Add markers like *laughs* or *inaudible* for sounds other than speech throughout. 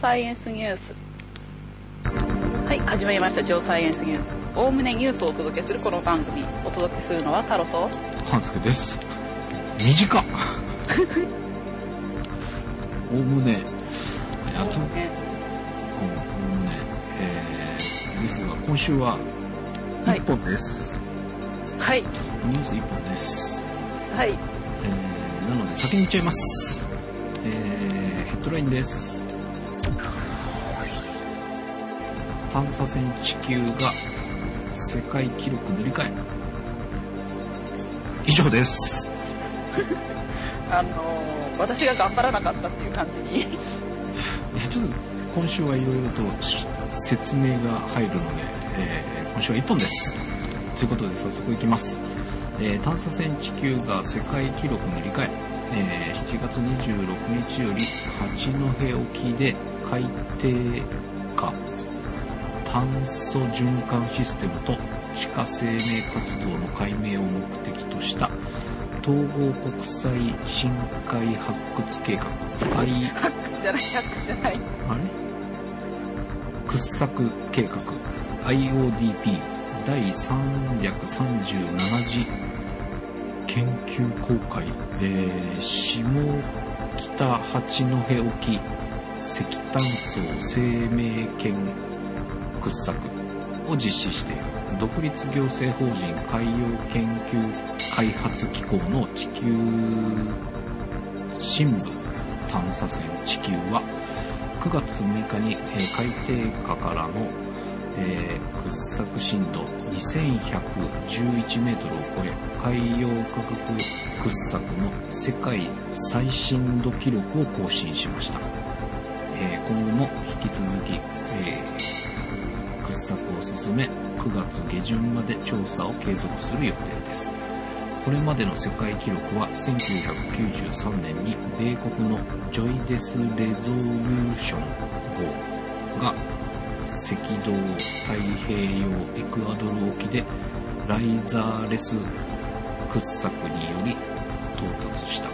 サイエンスニュース。はい、始まりました、ジョーサイエンスニュース。おおむねニュースをお届けするこの番組。お届けするのはタロと、半助です。短っ *laughs* おおむね、あと、うん、おおねむね、えー、ですが、今週ははい1本です。はい、ニュース1本です。はい、えー、なので先に言っちゃいます。えー、ヘッドラインです。探査船地球が世界記録塗り替え。以上です。*laughs* あのー、私が頑張らなかったっていう感じに。えちょっと今週はいろいろとし説明が入るので、えー今週は1本です。ということで早速いきます。えー探査船地球が世界記録塗り替え、えー7月26日より八戸沖で海底下炭素循環システムと地下生命活動の解明を目的とした統合国際深海発掘計画。I じゃない、ハックじゃない。あれ？掘削計画。IODP 第337次研究公開、えー下北八戸沖石炭層生命圏掘削を実施している独立行政法人海洋研究開発機構の地球深部探査船地球は9月6日に、え海底下からの、え掘削深度2111メートルを超え海洋科学掘削の世界最深度記録を更新しました、え今後も引き続き、えー掘削を進め9月下旬まで調査を継続する予定です。これまでの世界記録は1993年に米国のジョイデス・レゾリューション号が赤道太平洋エクアドル沖でライザーレス掘削により到達した。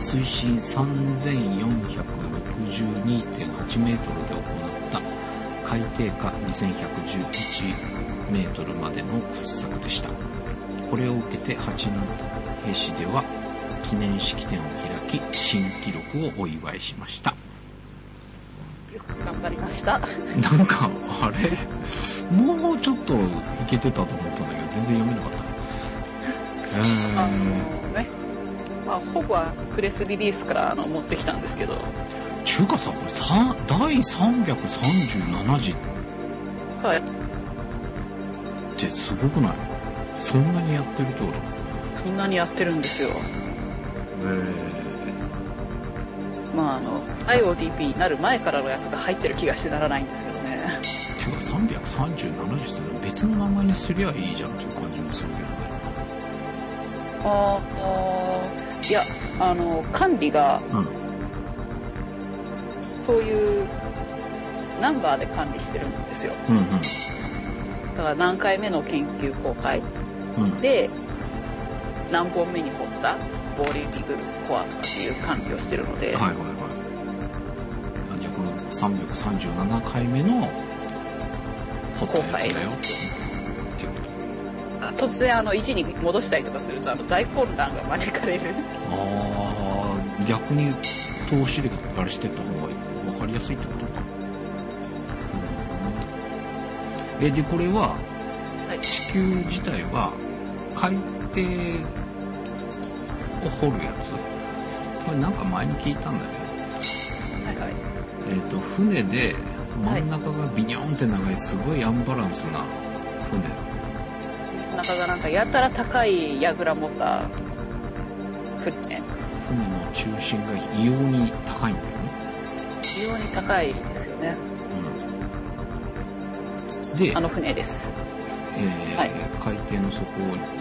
水深3462.8メートルで行った海底下2111メートルまでの掘削でした。これを受けて八戸市では記念式典を開き新記録をお祝いしました。よく頑張りました。なんかあれ？もうちょっといけてたと思ったんだけど全然読めなかった。ねえあーのね、まあ、ほぼはプレスリリースからあの持ってきたんですけど、ちゅうかさこれさ第337次っはい、てすごくない？そんなにやってると？そんなにやってるんですよ。えまあ、あの、IODP になる前からのやつが入ってる気がしてならないんですけどね。てか337次って別の名前にすりゃいいじゃんっていう感じもするけどね。ああ、いや、あの、管理が、うんそういう、ナンバーで管理してるんですよ。うんだから何回目の研究公開うんうん。で、何本目に掘ったボーリングコアっていう管理をしてるので、はいはいはい。あじゃあこの337回目の掘ったやつだよ。突然あの1に戻したりとかするとあの大混乱が招かれる。ああ逆に投資であれしてった方が分かりやすいってこと？か、うん。えでこれははい。地球自体は海底を掘るやつ？これなんか前に聞いたんだけど。はいはい。えっ、と船で真ん中がビニョンって長いすごいアンバランスな船。中がなんかやたら高い櫓持った船、中心が異様に高いんだよね、非常に高いですよね。うん、であ、の船です。えーはい海底の底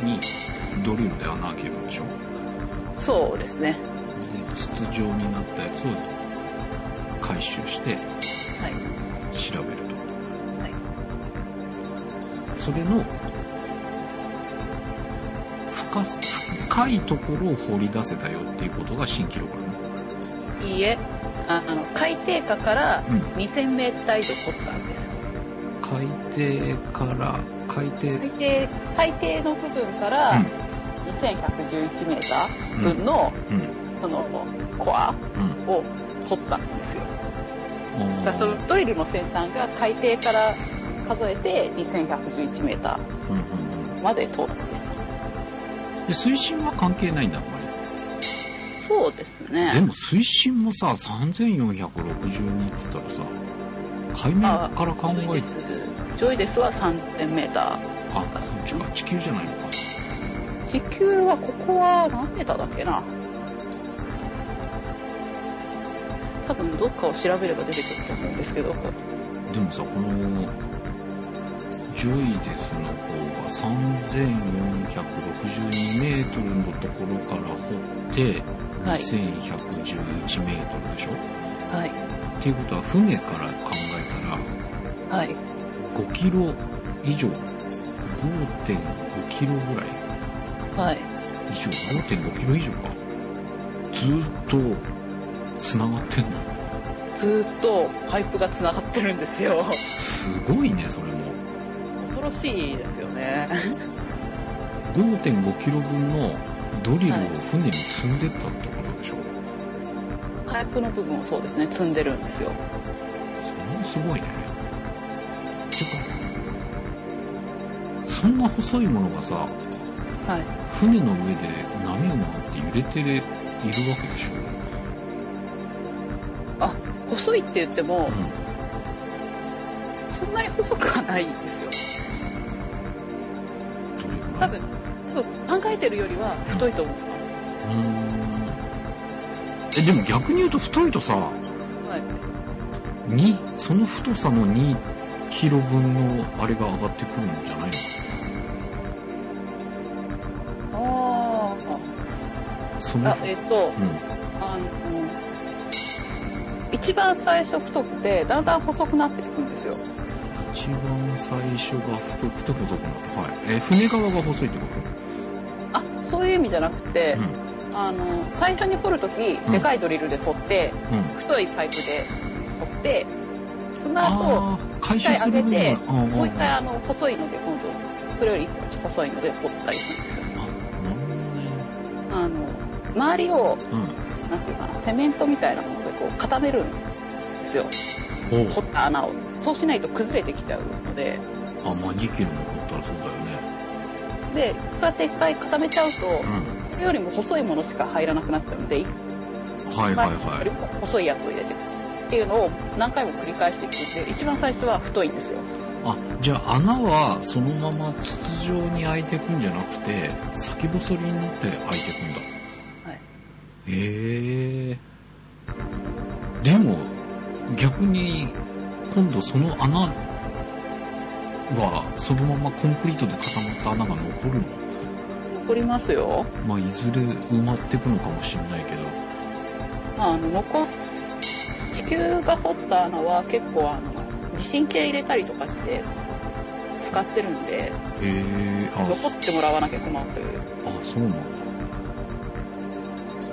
にドリルで穴開けるんでしょでそうですね。筒状になったやつを回収してはい。調べるとはい。それの深す深いところを掘り出せたよっていうことが新記録なの。いいえ、ああの、海底下からうん。2000メーター以上掘ったんです。海底から、海底、海底、海底の部分からうん。2111メーター分の、うん、その、コアうん。を掘ったんですよ。だからそのドリルの先端が海底から数えて2111メータうんうんーまで通ったんです。うん。で、水深は関係ないんだ、あんまり。そうですね。でも水深もさ、3462って言ったらさ、海面あから考えて、ジョイデスは3000メーター。あ、そっちか、地球じゃないのか。地球はここは何メーターだっけな多分どっかを調べれば出てくると思うんですけど、でもさ、この、ジョイデスの方が3462メートルのところから掘って、はい2111メートルでしょ、はい。っていうことは船から考えたらはい。5キロ以上、5.5キロぐらいはい。以上、5.5キロ以上か。ずーっと繋がってんの？ずーっとパイプが繋がってるんですよ。すごいね、それも。恐ろしいですよね。5.5キロ分のドリルを船に積んでったってことでしょ、パイプの部分をそうですね、積んでるんですよ。それもすごいね。てか、そんな細いものがさ、はい。船の上で波を回って揺れているわけでしあ、細いって言ってもょ、、そんなに細くはないんですてるよりは太いと思います。うーん。え、でも逆に言うと太いとさ、はい。に、その太さの2キロ分のあれが上がってくるんじゃないの？あそのあ。あ、えっ、と、うん。あの、一番最初太くて、だんだん細くなっていくんですよ。一番最初が太くて細くなった。はい。え、船側が細いってこあ、そういう意味じゃなくて、とあの、最初に掘るとき、でかいドリルで掘って、うん。うん。太いパイプで掘って、その後、一回上げてもう一回ああの、細いので、今度、それより細いので掘ったりするんですよ。どね。あの、周りを、うなんていうかな、セメントみたいなものでこう固めるんですよ。掘った穴を。そうしないと崩れてきちゃうので、あ、まあ2キロ残ったらそうだよね。で、そうやって一回固めちゃうと、うん。それよりも細いものしか入らなくなっちゃうので、一はいはいはい。も細いやつを入れていくっていうのを何回も繰り返していくんで、一番最初は太いんですよ。あ、じゃあ穴はそのまま筒状に開いてくんじゃなくて、先細りになって開いてくんだ。はい。へえ。でも、逆に、今度その穴は、そのままコンクリートで固まった穴が残るの？残りますよ。まあ、いずれ埋まってくのかもしれないけど。あの、残す、地球が掘った穴は結構あの、地震計入れたりとかして使ってるんで、へえ、あ、残ってもらわなきゃ困る。あ、そうなんだ。へ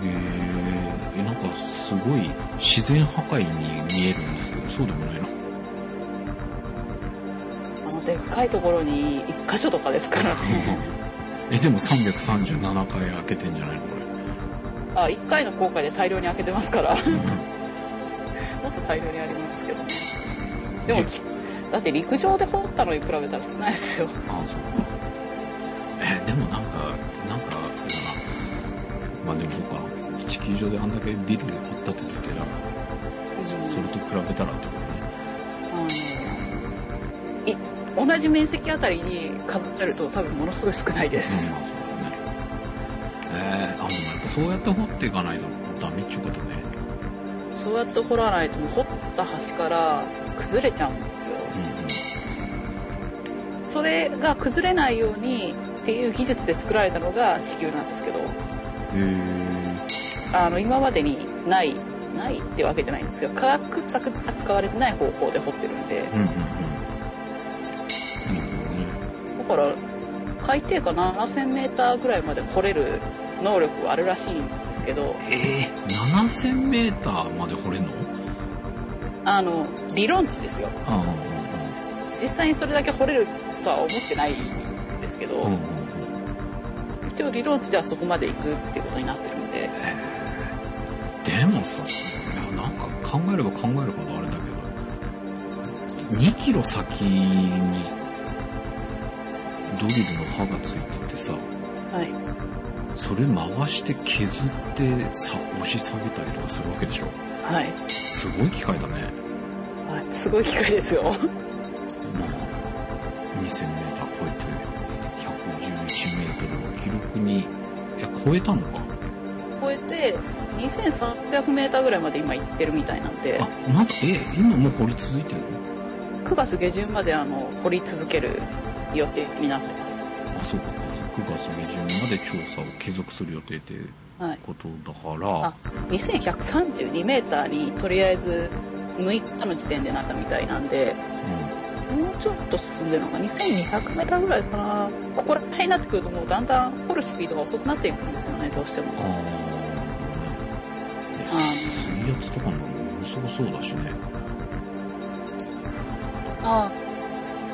え、え、なんかすごい自然破壊に見えるんですけど、そうでもないな。でっかいところに一箇所とかですからね。*laughs* え、でも337回開けてんじゃないのこれ。あ、一回の航海で大量に開けてますから、*laughs* もっうんと大量にありますけどね。でもち、だって陸上で掘ったのに比べたら少ないですよ。ああ、そうか。え、でもなんか、なんか、あれだな。まあでもそうか。地球上であんだけビルで掘ったって言ってたら、それと比べたらってこと？同じ面積あたりに数えると多分ものすごい少ないです。うん、まあそうだよね。えー、あ、やっぱそうやって掘っていかないとダメっていうことね。そうやって掘らないと掘った端から崩れちゃうんですよ。うんそれが崩れないようにっていう技術で作られたのが地球なんですけど、あの、今までにない、ないってわけじゃないんですよ。科学策が使われてない方法で掘ってるんで、ー。うんうんうん。から、海底下7000メーターぐらいまで掘れる能力はあるらしいんですけど、えー、7000メーターまで掘れんの？あの、理論値ですよ。あ実際にそれだけ掘れるとは思ってないんですけど、あ、うんうんうん。一応理論値ではそこまで行くっていうことになってるんで、でもさ、いやなんか考えれば考えるほどあれだけど、2キロ先にドリルの刃がついててさ、はい。それ回して削ってさ押し下げたりとかするわけでしょ？はい。すごい機械だね。はい。すごい機械ですよ。まあ、2000メーター超えて、111メートルの記録に、いや、超えたのか。超えて、2300メーターぐらいまで今行ってるみたいなんであ、、まず、え、今もう掘り続いてるの？9月下旬まであの、掘り続ける予定になってます。あ、そうか。9月下旬まで調査を継続する予定ってはい。ことだからあ、2132メーターにとりあえず6日の時点でなったみたいなんで、もうちょっと進んでるのが2200メーターぐらいかな。ここら辺になってくるともうだんだん掘るスピードが遅くなっていくんですよね、どうしても。うん。ああ、水圧とかもものすごそうだしね。ああ、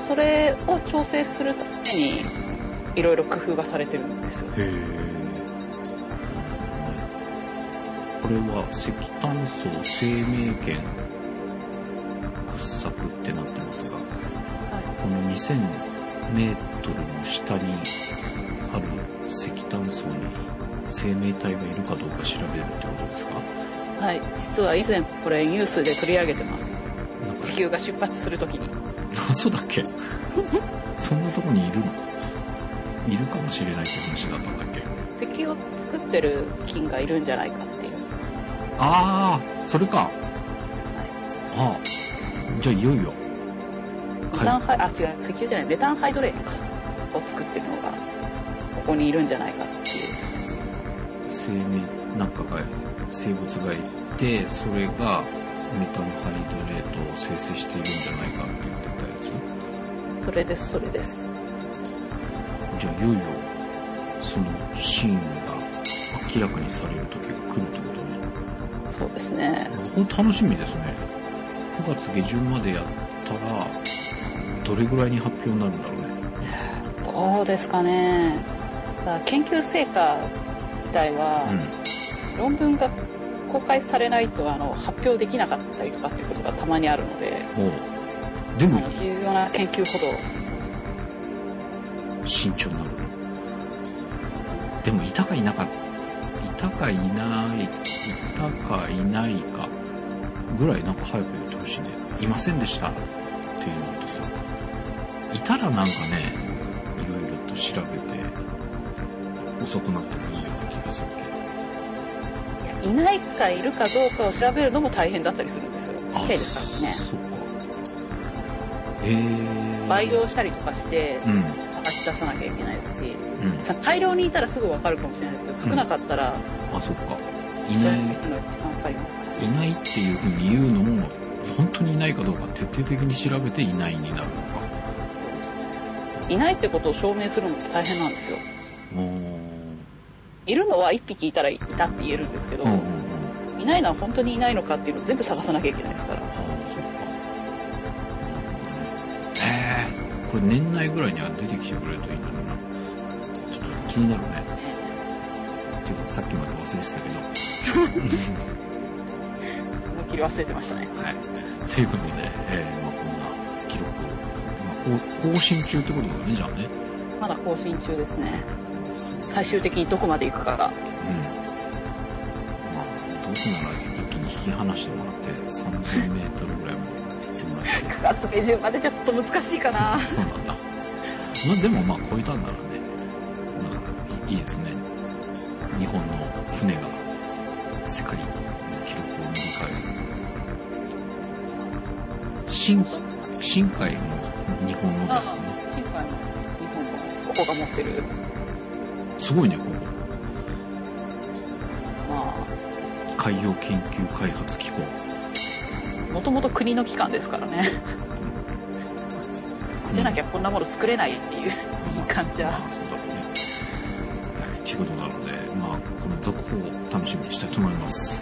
それを調整するために、いろいろ工夫がされてるんですよ。へえ。これは石炭層生命圏掘削ってなってますが、はこの2000メートルの下にある石炭層に生命体がいるかどうか調べるってことですか？い。はい。実は以前これニュースで取り上げてます。地球が出発するときに。あ、そうだっけ？そんなとこにいるの？いるかもしれないって話だったんだっけ？石油を作ってる菌がいるんじゃないかっていう。ああ、それか。ああ、じゃあいよいよ。メタンハイ、あ、違う、石油じゃない、メタンハイドレートか。を作ってるのが、ここにいるんじゃないかっていう。生命、なんかが、生物がいて、それがメタンハイドレートを生成しているんじゃないかそれです、それです。じゃあいよいよ、そのシーンが明らかにされる時が来るってことね。そうですね。ほんと楽しみですね。9月下旬までやったら、どれぐらいに発表になるんだろうね。どうですかね。研究成果自体は、うん。論文が公開されないとあの発表できなかったりとかっていうことがたまにあるので、でも、重要な研究ほ慎重になるね。でも、いたかいなかった、いたかいない、いたかいないか、ぐらいなんか早く言ってほしいね。いませんでしたっていうのとさ、いたらなんかね、いろいろと調べて、遅くなってもいいような気がするけど。ど、いないかいるかどうかを調べるのも大変だったりするんですよ。ちっちゃいですからね。そ。培養したりとかして、うん。出さなきゃいけないですし、うん。さ大量にいたらすぐわかるかもしれないですけど、少なかったら、あ、そっか。いない。いないっていうふうに言うのも、本当にいないかどうか徹底的に調べていないになるのか。いないってことを証明するのって大変なんですよ。いるのは一匹いたらいたって言えるんですけど、うんうんうん。いないのは本当にいないのかっていうのを全部探さなきゃいけないですかこれ年内ぐらいには出てきてくれるといいんだろうな。ちょっと気になるね。ていうかさっきまで忘れてたけど。思いっきり忘れてましたね。はい。ということで、えー、まあこんな記録を、まあ、更新中ってことだね、じゃあね。まだ更新中ですね。最終的にどこまで行くかが。うん。まあ、どうせなら一気に引き離してもらって、30メートルぐらいまで行ってもらって。9月下旬までちょっと難しいかな。そうなんだ。まあでもまあ超えたんならね、まあいいですね。日本の船が世界の記録を塗り替える。新、新海も日本のだよね。新海の日本のここが持ってる、すごいね、ここ。ま海洋研究開発機構。あ、もともと国の機関ですからね。じゃなきゃこんなもの作れないっていう *laughs* 感じは。ということなので、まあ、この続報を楽しみにしたいと思います。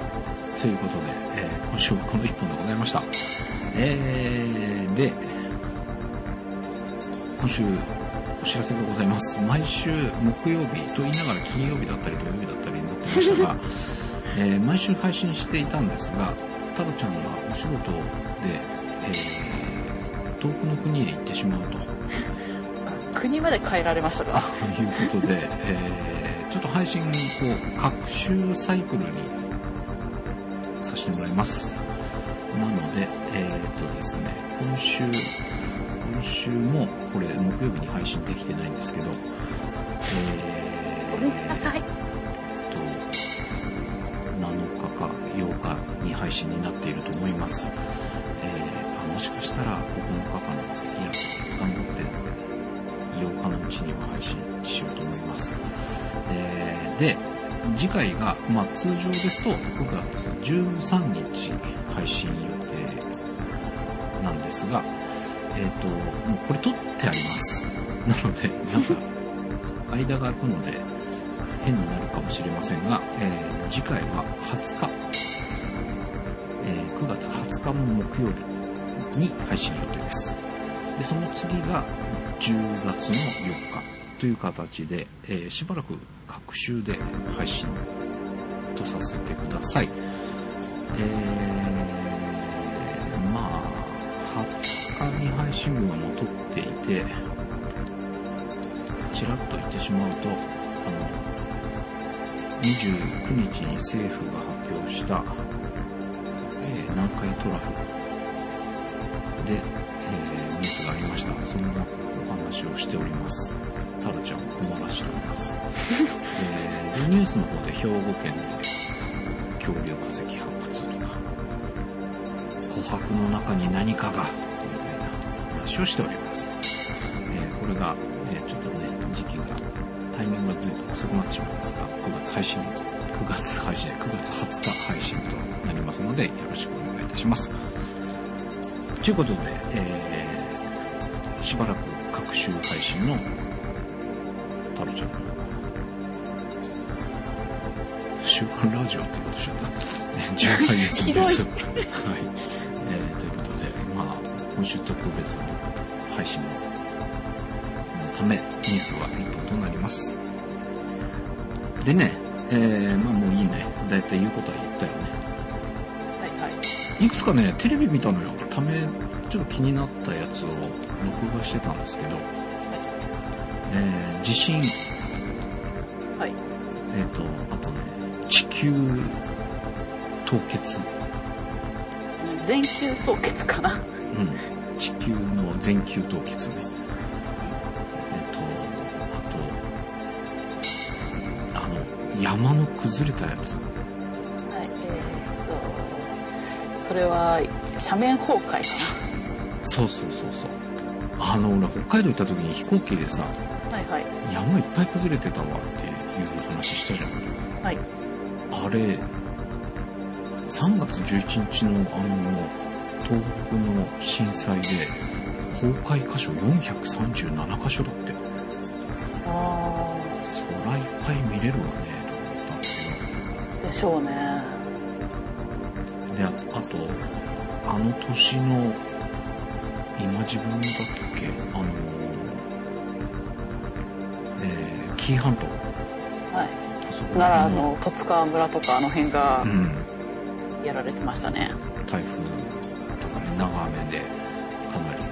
ということで、えー、今週はこの1本でございました。えー、で、今週お知らせがございます。毎週木曜日と言いながら金曜日だったり土曜日だったりになってましたが、*laughs* えー、毎週配信していたんですが、太郎ちゃんがお仕事で、えー、遠くの国へ行ってしまうと。*laughs* 国まで変えられましたか？ということで、えー、ちょっと配信を各週サイクルにさせてもらいます。なので、えー、っとですね、今週、今週もこれ木曜日に配信できてないんですけど、えー、ごめんなさい。配信になっていると思います。しかしたら9日かな、いや、頑張って8日のうちには配信しようと思います。え、で、次回が、まあ、通常ですと9月13日配信予定なんですが、えっ、ー、と、もうこれ撮ってあります。なので、なんか、間が空くので、変になるかもしれませんが、えー、次回は20日えー、9月20日の木曜日に配信予定です。で、その次が10月の4日という形で、えー、しばらく各週で配信とさせてください。えー、まあ、20日に配信分を撮っていて、ちらっと言ってしまうと、あの、29日に政府が発表したえ南海トラフで、えー、ニュースがありました。そのお話をしております。タラちゃんを困らしております。えー、ニュースの方で兵庫県で恐竜化石発掘とか、琥珀の中に何かが、みたいな話をしております。えー、これが、えー、ちょっとね、時期が、タイミングがずいぶん遅くなってしまいますが、9月配信、9月配信、9月20日配信となりますので、よろしくお願いいたします。ということで、えー、しばらく各週配信のタロちゃんの週刊ラジオってことしちゃった。*laughs* 13日です。はい。えー、ということで、まあ、今週特別の配信のため、ニュースは1本となります。でね、えー、まあもういいね。だいたい言うことは言ったよね。いくつかね、テレビ見たのよ。ため、ちょっと気になったやつを録画してたんですけど、えー、地震。はい。えっ、ー、と、あとね、地球凍結。全球凍結かな。うん。地球の全球凍結ね。えっ、ー、と、あと、あの、山の崩れたやつ。それは斜面崩壊かな。そうそうそうそう。あの俺北海道行った時に飛行機でさ、はいはい、山いっぱい崩れてたわっていう話したじゃん。はい。あれ3月11日のあの東北の震災で崩壊箇所437箇所だって。ああそらいっぱい見れるわねと思ったんだけど。でしょうね。で、あと、あの年の、今自分だったっけ？あの、えー、紀伊半島。はい。奈良の十津川村とかあの辺が、やられてましたね。うん、台風とかね、長雨で、かなり、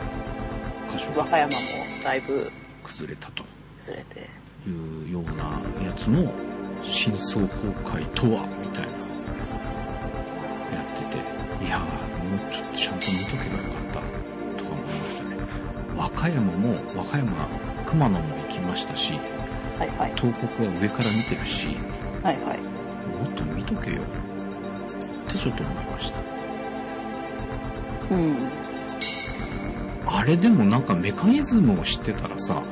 箇所和歌山もだいぶ、崩れたと。崩れて。いうようなやつの真相崩壊とは、みたいな。もうちょっとちゃんと見とけばよかったとか思いましたね和歌山も和歌山熊野も行きましたし、はいはい、東北は上から見てるし、はいはい、もっと見とけよ。ってちょっと思いました。うん。あれでもなんかメカニズムを知ってたらさ、は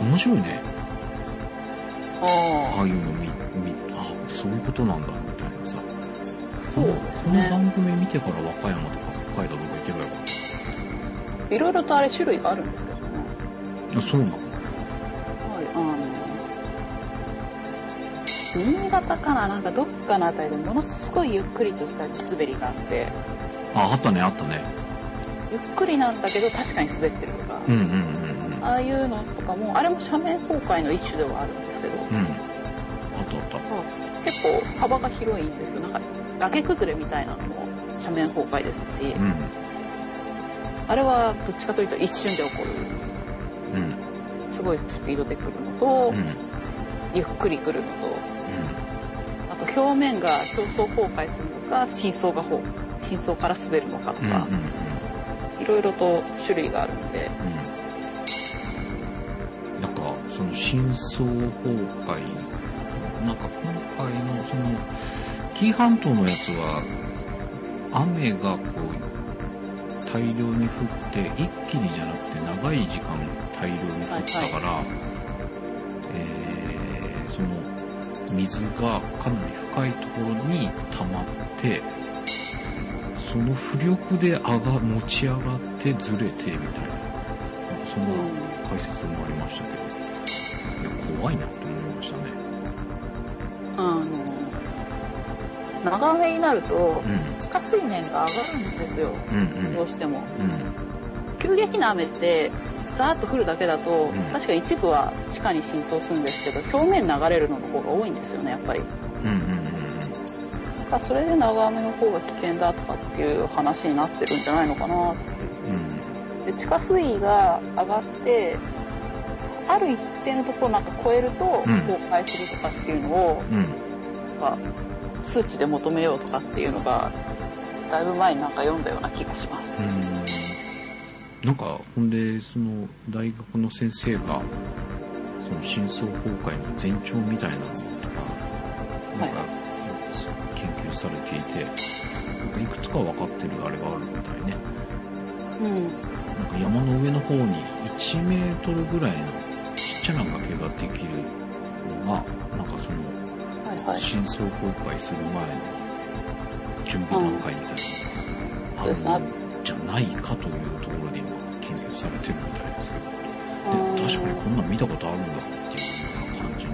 い、面白いね。ああいうの見見あそういうことなんだこの番組見てから和歌山とか北海道とか行けばよかった。いろいろとあれ種類があるんですけどね。あ、そうなのはい、あの、新潟かななんかどっかのあたりでものすごいゆっくりとした地滑りがあって、あ、あったね、あったね。ゆっくりなんだけど確かに滑ってるとか、うんうんうんうん。ああいうのとかも、あれも斜面崩壊の一種ではあるんですけど、うん。あったあった。結構幅が広いんですよ。なんか崖崩れみたいなのも斜面崩壊ですし、うん。あれはどっちかというと一瞬で起こうん。る、すごいスピードで来るのと、うん。ゆっくり来るのと、あと表面が表層崩壊するのか、深層が崩深層から滑るのかと。か、いろいろと種類があるので、うん。なんか、その真相崩壊、なんか今回のその、紀伊半島のやつは、雨がこう、大量に降って、一気にじゃなくて長い時間大量に降ったから、えー、その、水がかなり深いところに溜まって、その浮力で上が、持ち上がってずれてみたいな、そんな解説もありましたけど、いや、怖いなっ長雨になると、うん。地下水面が上がるんですよ、うんうん。どうしても。うん。急激な雨って、ザーッと降るだけだと、ん確か一部は地下に浸透するんですけど、表面流れるのの方が多いんですよね、やっぱり。うんうんからそれで長雨の方が危険だとかっていう話になってるんじゃないのかなうん。で地下水位が上がってある一定のところなんか超えるとうん崩壊するとかっていうのを、うん。うん。なんか数値で求めようとかっていうのがだいぶ前になんか読んだような気がします。うんなんか、ほんで、その、大学の先生が、その真相崩壊の前兆みたいなのとか、なんか、研究されていて、なんかいくつか分かってるあれがあるみたいね。うん。なんか山の上の方に1メートルぐらいのちっちゃな崖ができるのが、なんかその、はいはい。真相崩壊する前の準備段階みたいなそうんじゃないかというところで今研究されてるみたいですけど、で確かにこんなん見たことあるんだっていう感じの。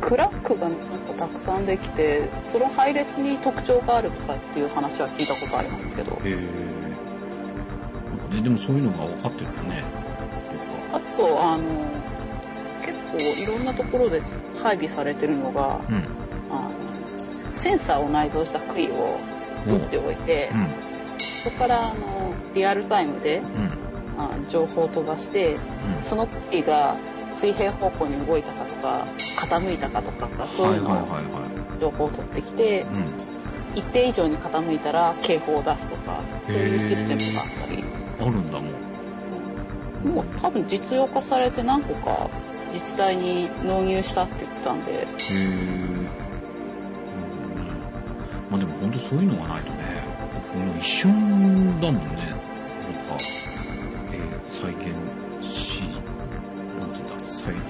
クラックがなんかたくさんできて、その配列に特徴があるとかっていう話は聞いたことありますけど、へーなんかね、でもそういうのが分かってるよね。あと、あの、結構いろんなところで配備されてるのが、とか。あのセンサーを内蔵した杭をうん。打っておいて、うん。そこからあのリアルタイムでうん。あ情報を飛ばして、その杭が水平方向に動いたかとか、傾いたかとか、うん。そういうのを。情報を取ってきて、うん。一定以上に傾いたら警報を出すとか、そういうシステムがあったり、あるんだもん。もう多分実用化されて何個か自治体に納入したって言ってたんで、へー。まあでも本当そういうのがないとね、もう一瞬だもんね。なんか、えー再現 C、なんていうんだ、再現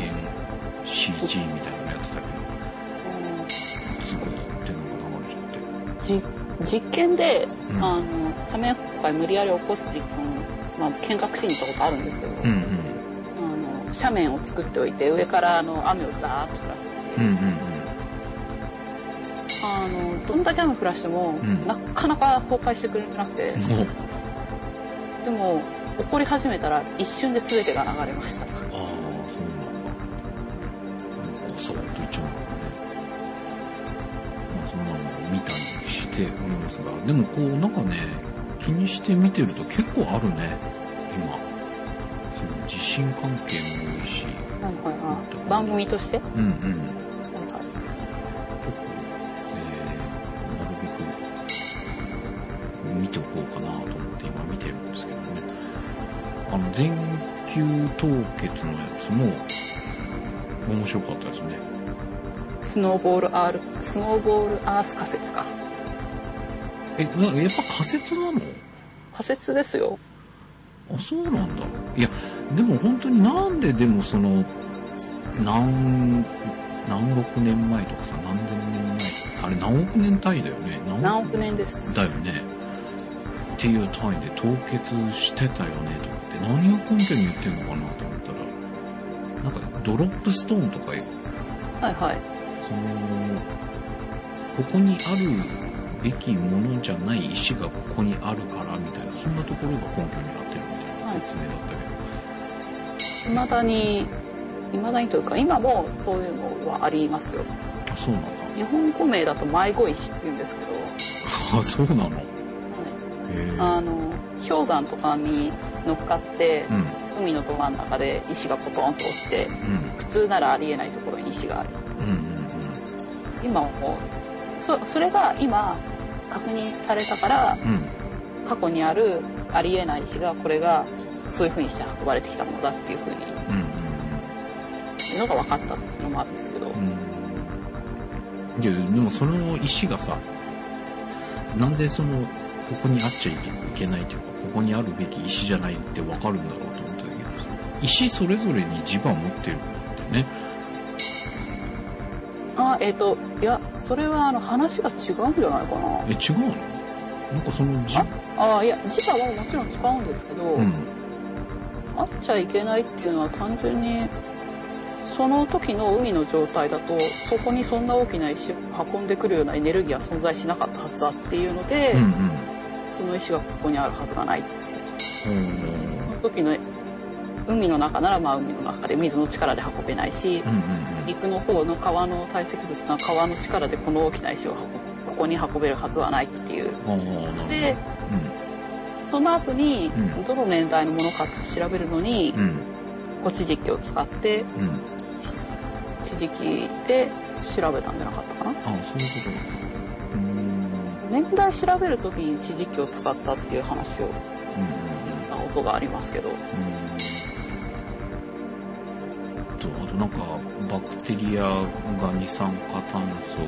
CG みたいなのやってたけど、すごいってのが流れちゃって。じ実験で、うん。あの斜面崩壊無理やり起こす実験、まあ、見学しに行ったことあるんですけど、うんあの斜面を作っておいて上からあの雨をダーッと降らせて、うん。うんうん。うん。あのどんだけ雨降らしても、ん。なかなか崩壊してくれなくて、でも起こり始めたら一瞬で全てが流れました。っちゃう。のかね。まあ、そんなのを見たりしておりますが、でもこう、なんかね、気にして見てると結構あるね、今。その地震関係も番組として、うんうん。なんかえー、なるべく見ておこうかなと思って今見てるんですけどね。あの、全球凍結のやつも面白かったですね。スノーボールアール、スノーボールアース仮説か。え、なやっぱ仮説なの？仮説ですよ。あ、そうなんだ。いや、でも本当になんででもその、何、何億年前とかさ、何千年前とか、あれ何億年単位だよね。何億年です。だよね。っていう単位で凍結してたよねとかって何を根拠に言ってんのかなと思ったら、なんかドロップストーンとかはいはい。その、ここにあるべきものじゃない石がここにあるからみたいな、そんなところが根拠になってるみたいな説明だったけど。未だに、未だにというか、今もそういうのはありますよ。あ、そうなんだ。日本語名だと迷子石って言うんですけど、あ、そうなの？へはいえ。あの、氷山とかに乗っかって、うん、海のど真ん中で石がポトンと落ちて、うん、普通ならありえないところに石がある。うん、うん、今もう、そそれが今、確認されたから、うん。うん。過去にあるありえない石が、これが、そういう風にして運ばれてきたものだっていう風に、うんうんのが分かったっていうのもあるんですけど。いや、でもその石がさ、なんでその、ここにあっちゃいけないというか、ここにあるべき石じゃないってわかるんだろうと思ったけどさ、石それぞれに磁場持ってるんだってね。あ、えっ、と、いや、それはあの話が違うんじゃないかな。え、違うの？なんかその磁あ、いや、磁場はもちろん使うんですけど、うん。あっちゃいけないっていうのは単純に、その時の海の状態だと、そこにそんな大きな石を運んでくるようなエネルギーは存在しなかったはずだっていうので、うんうん。その石がここにあるはずがない。そうんの時の海の中ならまあ海の中で水の力で運べないし、うんうん陸の方の川の堆積物な川の力でこの大きな石を運ここに運べるはずはないっていう。うん。その後にうん、どの年代のものかって調べるのに、うん。うん。古地磁気を使って、うん。地磁気で調べたんじゃなかったかな。あ、そういうこと。うん。年代調べるときに地磁気を使ったっていう話をうんうん。した音がありますけど、うーんと、あとなんか、バクテリアが二酸化炭素を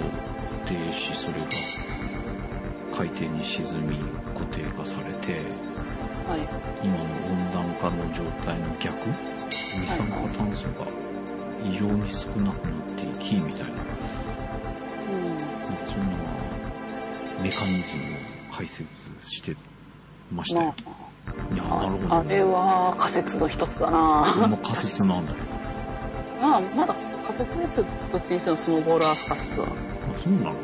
停止、それが海底に沈み固定化されて、はい。今の温暖化の状態の逆二酸化炭素が異常に少なくなっていき、みたいな、うん。そんなメカニズムを解説してましたまよ。いや、なるほど。あ、あれは仮説の一つだなまあ仮説なんだよ。まあ、まだ仮説です。どっちにしてもスノーボールアース仮説は。あ、そうなのね。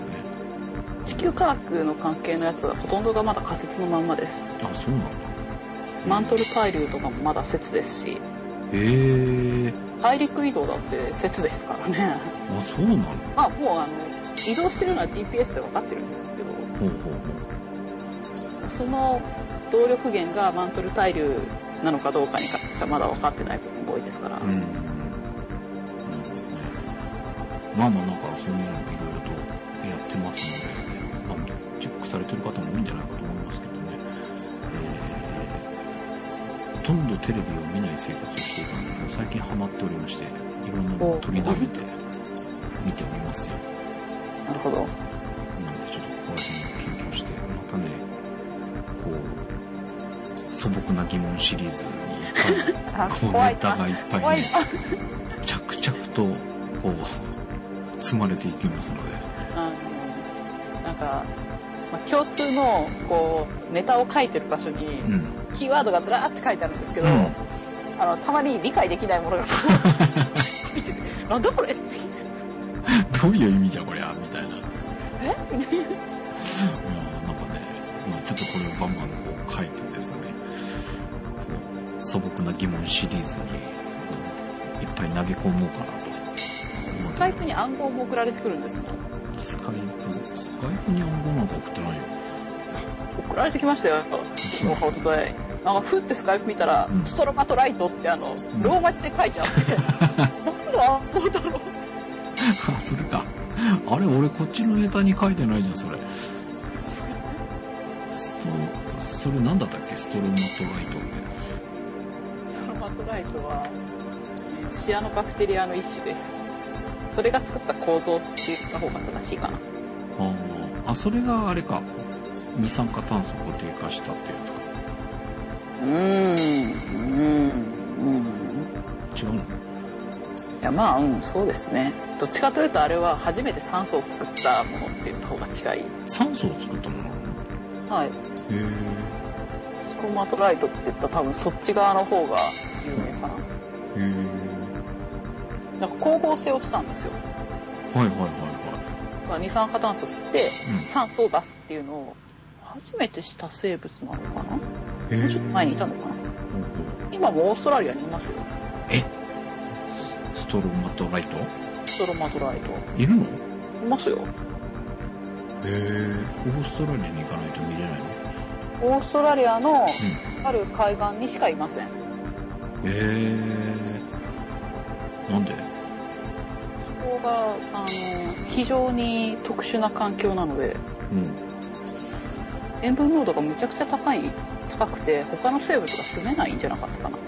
地球科学の関係のやつはほとんどがまだ仮説のまんまです。あ、そうなんだ。マントル対流とかもまだ説ですし、へえ。大陸移動だって説ですからね。あ、そうなの？まあもうあの、移動してるのは GPS で分かってるんですけど、ほうほうほその動力源がマントル対流なのかどうかに関してはまだ分かってない部分が多いですから。う。うん。なるほどね。まあまあなんかそういうのもいろいろとやってますので、まあ、チェックされてる方も多いんじゃないとんどテレビを見ない生活をしていたんですが、最近ハマっておりまして、いろんなのを取りだめて見ておりますよ。なるほど。なのでちょっとここら辺を研究して、またね、こう、素朴な疑問シリーズに *laughs* こう。ネタがいっぱい。着々と、こう、積まれていきますので。あの、なんか、まあ、共通の、こう、ネタを書いてる場所に、うん。キーワードがずらーって書いてあるんですけど、うんあの、たまに理解できないものが書いてて、*laughs* なんだこれ？ってどういう意味じゃこりゃみたいな。え？いやなんかね、まあちょっとこれをバンバンこう書いてですね、素朴な疑問シリーズに、いっぱい投げ込もうかなと。スカイプに暗号も送られてくるんですよ。スカイプ、スカイプに暗号なんか送ってないよ。送られてきましたよ、そうおととい。*laughs* なんか、ふってスカイプ見たら、うんストロマトライトってあの、ローマ字で書いてあって、何の暗号だろうあ、それか。あれ、俺こっちのネタに書いてないじゃん、それ。スト、それなんだったっけ？ストロマトライトって。ストロマトライトは、シアノバクテリアの一種です。それが作った構造って言った方が正しいかな。あーあ、それがあれか。二酸化炭素を固定化したってやつか。うん、うん、うん。違うのいや、まあ、うん、そうですね。どっちかというと、あれは初めて酸素を作ったものって言った方が近い。酸素を作ったものなのへはい。ストロマトライトって言ったら多分そっち側の方が有名かな。へえ。なん。か光合成をしたん。ですよ。はいはいはいはい。二酸化炭素吸って酸素を出すっていうのを初めてした生物なのかなちょっと前にいたのかな今もオーストラリアにいますよ。え？ストロマトライト？ストロマトライト。いるの？へいますよ。え。オーストラリアに行かないと見れないの？オーストラリアのある海岸にしかいません。へえ。なんで？ここが、あの、非常に特殊な環境なので、うん。塩分濃度がむちゃくちゃ高い、高くて、他の生物が住めないんじゃなかったかな。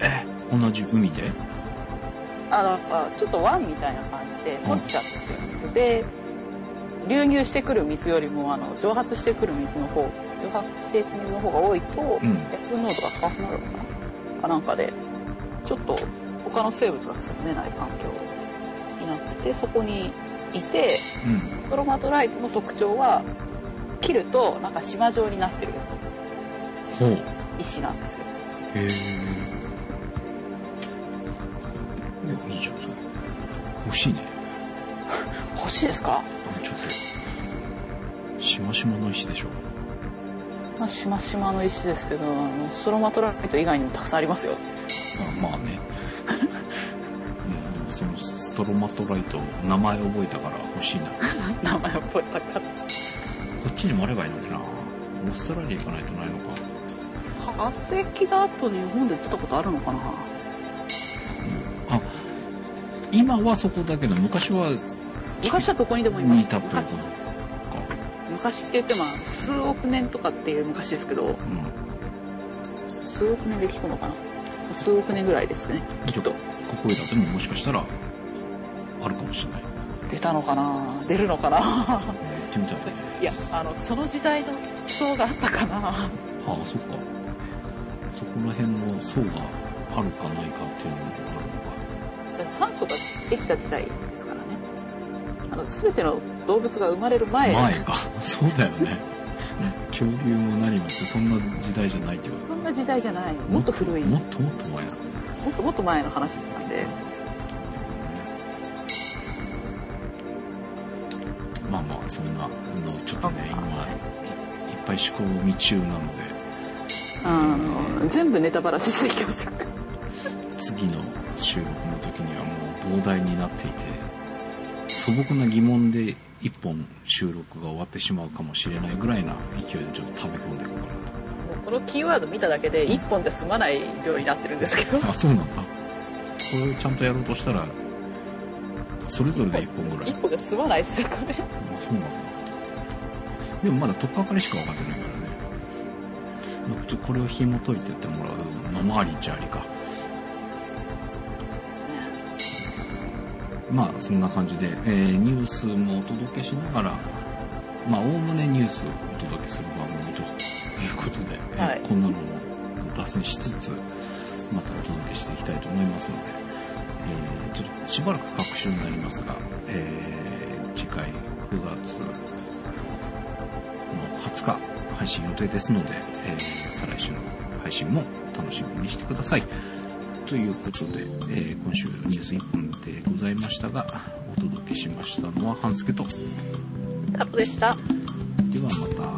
え同じ海で？あ、だから、ちょっと湾みたいな感じで、落ちちゃってるんで。で、流入してくる水よりも、あの、蒸発してくる水の方、蒸発していく水の方が多いと、うん。塩分濃度が高くなるのかなかなんかで、ちょっと他の生物が住めない環境になってて、そこにいて、うん。ストロマトライトの特徴は、切るとなんか島状になってるほう。へ石なんですよ。え。いいじゃん。欲しいね。*laughs* 欲しいですか？ちょっと、しましまの石でしょ。まあ、しましまの石ですけど、ストロマトライト以外にもたくさんありますよ。あまあね。*laughs* そのストロマトライト、名前覚えたから欲しいな。こ *laughs* 名前覚えたから。っちにもあればいいのにな。オーストラリア行かないとないのか。化石だと日本で出たことあるのかな？あ、今はそこだけど、昔は、昔はどこにでもいましたたということか。昔って言っても数億年とかっていう昔ですけど、うん。数億年で聞くのかな？数億年ぐらいですね、きっと。ここへだってももしかしたら、あるかもしれない。出たのかな？出るのかな？*laughs* えー行ってみたいや、あの、その時代の層があったかなああ、そっか。そこら辺の層があるかないかっていうのもあるのか。酸素ができた時代ですからね。あの、すべての動物が生まれる前、前か。そうだよね。恐竜も何もってそんな時代じゃないってことそんな時代じゃない。もっと古い。ももっともっと前だ。っともっと前の話なんで。まあまあ、そんなのちょっとね、今、いっぱい試行未中なので、あの、全部ネタバラシしていきますよ。次の収録の時にはもう膨大になっていて、素朴な疑問で一本収録が終わってしまうかもしれないぐらいな勢いでちょっと食べ込んでいこうかこのキーワード見ただけで一本じゃ済まない量になってるんですけど。な。あ、そうなんだ。これをちゃんとやろうとしたら、それぞれで一本ぐらい。一本じゃ済まないですよ、これ。あそうなんだ。でもまだ取っかかりしか分かってないからね。まあちょっとこれを紐解いてってもらうのもありっちゃありか。まあそんな感じで、えーニュースもお届けしながら、まあおおむねニュースをお届けする番組ということで、えーはいこんなのも脱線しつつ、またお届けしていきたいと思いますので、えーちょっとしばらく隔週になりますが、えー次回9月の20日配信予定ですので、えー再来週の配信も楽しみにしてください。ということで、えー今週ニュース1本でございましたが、お届けしましたのは半助と、カットでした。ではまた。